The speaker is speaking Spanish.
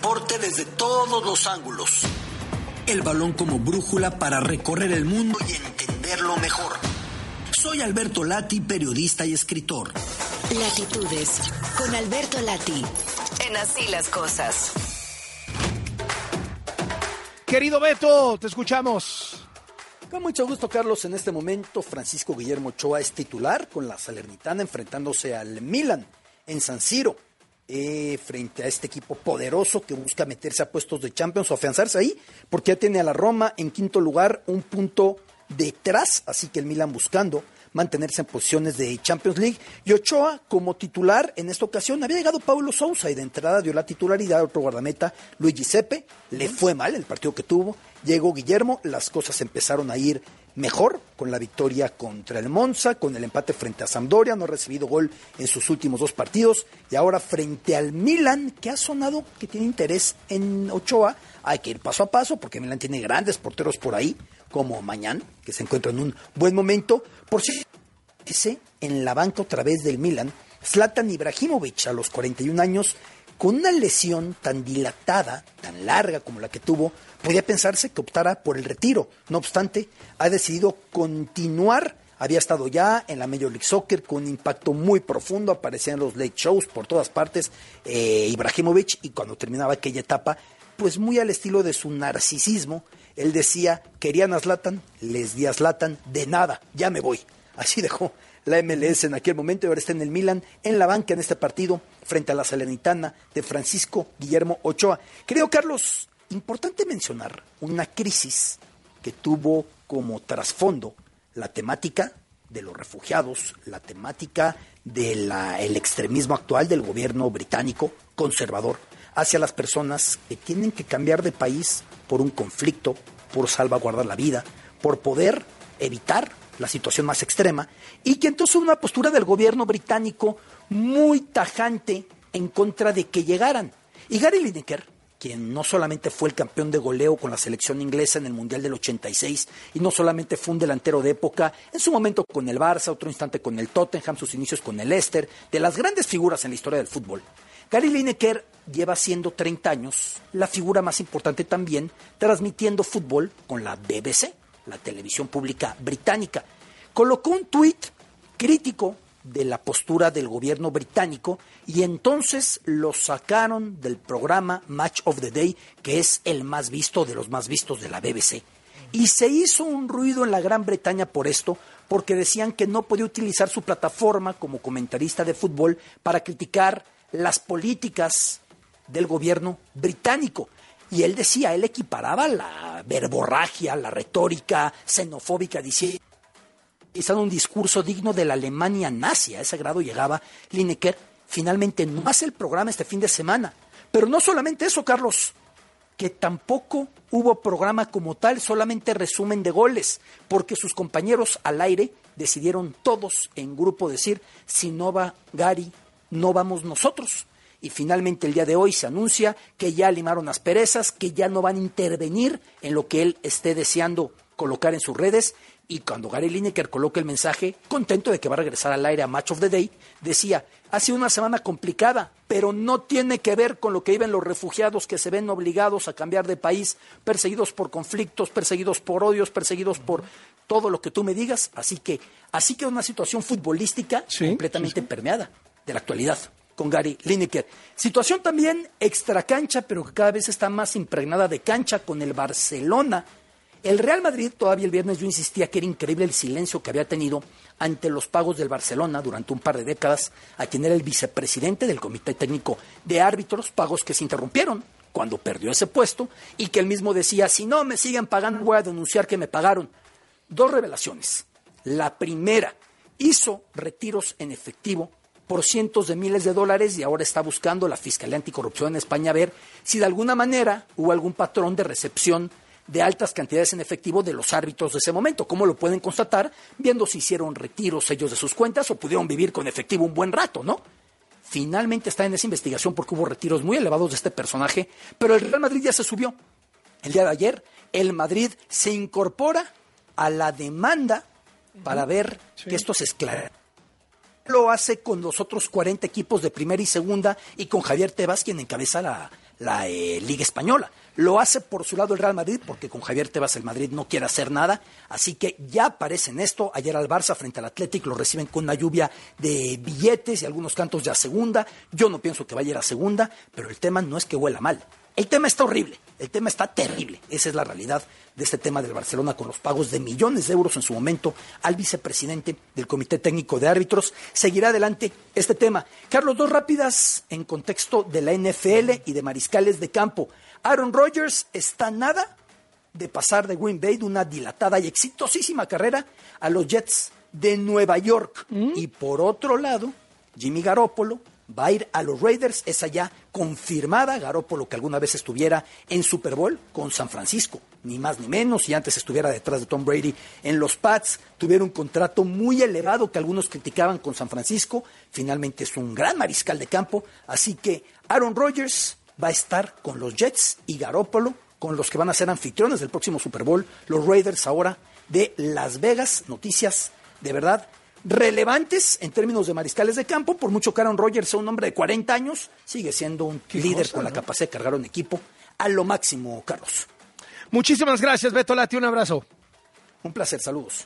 deporte desde todos los ángulos. El balón como brújula para recorrer el mundo y entenderlo mejor. Soy Alberto Lati, periodista y escritor. Latitudes, con Alberto Lati, en Así las Cosas. Querido Beto, te escuchamos. Con mucho gusto, Carlos. En este momento, Francisco Guillermo Ochoa es titular con la Salernitana enfrentándose al Milan en San Siro. Eh, frente a este equipo poderoso que busca meterse a puestos de Champions o afianzarse ahí, porque ya tiene a la Roma en quinto lugar, un punto detrás, así que el Milan buscando mantenerse en posiciones de Champions League. Y Ochoa, como titular en esta ocasión, había llegado Paulo Sousa y de entrada dio la titularidad a otro guardameta, Luigi Sepe. Le fue mal el partido que tuvo. Llegó Guillermo, las cosas empezaron a ir mejor con la victoria contra el Monza, con el empate frente a Sampdoria, no ha recibido gol en sus últimos dos partidos y ahora frente al Milan, que ha sonado que tiene interés en Ochoa, hay que ir paso a paso porque Milan tiene grandes porteros por ahí, como Mañán, que se encuentra en un buen momento. Por si en la banca otra vez del Milan, Zlatan Ibrahimovic a los 41 años, con una lesión tan dilatada, tan larga como la que tuvo, podía pensarse que optara por el retiro. No obstante, ha decidido continuar. Había estado ya en la Major League Soccer con un impacto muy profundo, aparecía en los late shows por todas partes, eh, Ibrahimovic, y cuando terminaba aquella etapa, pues muy al estilo de su narcisismo, él decía, querían a les di a de nada, ya me voy. Así dejó la MLS en aquel momento y ahora está en el Milan, en la banca en este partido, frente a la Salernitana de Francisco Guillermo Ochoa. Creo, Carlos, importante mencionar una crisis que tuvo como trasfondo la temática de los refugiados, la temática del extremismo actual del gobierno británico conservador hacia las personas que tienen que cambiar de país por un conflicto, por salvaguardar la vida, por poder evitar la situación más extrema, y que entonces una postura del gobierno británico muy tajante en contra de que llegaran. Y Gary Lineker, quien no solamente fue el campeón de goleo con la selección inglesa en el Mundial del 86 y no solamente fue un delantero de época, en su momento con el Barça, otro instante con el Tottenham, sus inicios con el Leicester, de las grandes figuras en la historia del fútbol. Gary Lineker lleva siendo 30 años la figura más importante también transmitiendo fútbol con la BBC, la televisión pública británica. Colocó un tuit crítico de la postura del gobierno británico y entonces lo sacaron del programa Match of the Day, que es el más visto de los más vistos de la BBC. Y se hizo un ruido en la Gran Bretaña por esto, porque decían que no podía utilizar su plataforma como comentarista de fútbol para criticar las políticas del gobierno británico. Y él decía, él equiparaba la verborragia, la retórica xenofóbica, diciendo un discurso digno de la Alemania nazi. A ese grado llegaba Lineker. Finalmente no hace el programa este fin de semana. Pero no solamente eso, Carlos, que tampoco hubo programa como tal, solamente resumen de goles, porque sus compañeros al aire decidieron todos en grupo decir, si no va Gary, no vamos nosotros. Y finalmente el día de hoy se anuncia que ya limaron las perezas, que ya no van a intervenir en lo que él esté deseando colocar en sus redes. Y cuando Gary Lineker coloca el mensaje, contento de que va a regresar al aire a Match of the Day, decía, ha sido una semana complicada, pero no tiene que ver con lo que viven los refugiados que se ven obligados a cambiar de país, perseguidos por conflictos, perseguidos por odios, perseguidos por todo lo que tú me digas. Así que, así que una situación futbolística completamente permeada de la actualidad con Gary Lineker. Situación también extra cancha, pero que cada vez está más impregnada de cancha con el Barcelona. El Real Madrid, todavía el viernes yo insistía que era increíble el silencio que había tenido ante los pagos del Barcelona durante un par de décadas a quien era el vicepresidente del Comité Técnico de Árbitros, pagos que se interrumpieron cuando perdió ese puesto y que él mismo decía, si no me siguen pagando voy a denunciar que me pagaron. Dos revelaciones. La primera, hizo retiros en efectivo por cientos de miles de dólares y ahora está buscando la Fiscalía Anticorrupción en España a ver si de alguna manera hubo algún patrón de recepción de altas cantidades en efectivo de los árbitros de ese momento. ¿Cómo lo pueden constatar? Viendo si hicieron retiros ellos de sus cuentas o pudieron vivir con efectivo un buen rato, ¿no? Finalmente está en esa investigación porque hubo retiros muy elevados de este personaje, pero el Real Madrid ya se subió. El día de ayer, el Madrid se incorpora a la demanda para ver que esto se esclarezca lo hace con los otros 40 equipos de primera y segunda y con Javier Tebas, quien encabeza la, eh, Liga Española. Lo hace por su lado el Real Madrid, porque con Javier Tebas el Madrid no quiere hacer nada. Así que ya aparece en esto. Ayer al Barça frente al Athletic lo reciben con una lluvia de billetes y algunos cantos ya segunda. Yo no pienso que vaya a ir a segunda, pero el tema no es que huela mal. El tema está horrible, el tema está terrible. Esa es la realidad de este tema del Barcelona con los pagos de millones de euros en su momento al vicepresidente del Comité Técnico de Árbitros. Seguirá adelante este tema. Carlos, dos rápidas en contexto de la NFL y de mariscales de campo. Aaron Rodgers está nada de pasar de Green Bay de una dilatada y exitosísima carrera a los Jets de Nueva York. Y por otro lado, Jimmy Garoppolo va a ir a los Raiders, esa ya confirmada, Garoppolo que alguna vez estuviera en Super Bowl con San Francisco, ni más ni menos, y antes estuviera detrás de Tom Brady en los Pats, tuvieron un contrato muy elevado que algunos criticaban con San Francisco, finalmente es un gran mariscal de campo, así que Aaron Rodgers va a estar con los Jets y Garoppolo con los que van a ser anfitriones del próximo Super Bowl, los Raiders ahora de Las Vegas, noticias de verdad relevantes en términos de mariscales de campo, por mucho que Aaron Rodgers sea un hombre de 40 años, sigue siendo un líder con la capacidad de cargar un equipo a lo máximo, Carlos. Muchísimas gracias, Beto Lati, un abrazo. Un placer, saludos.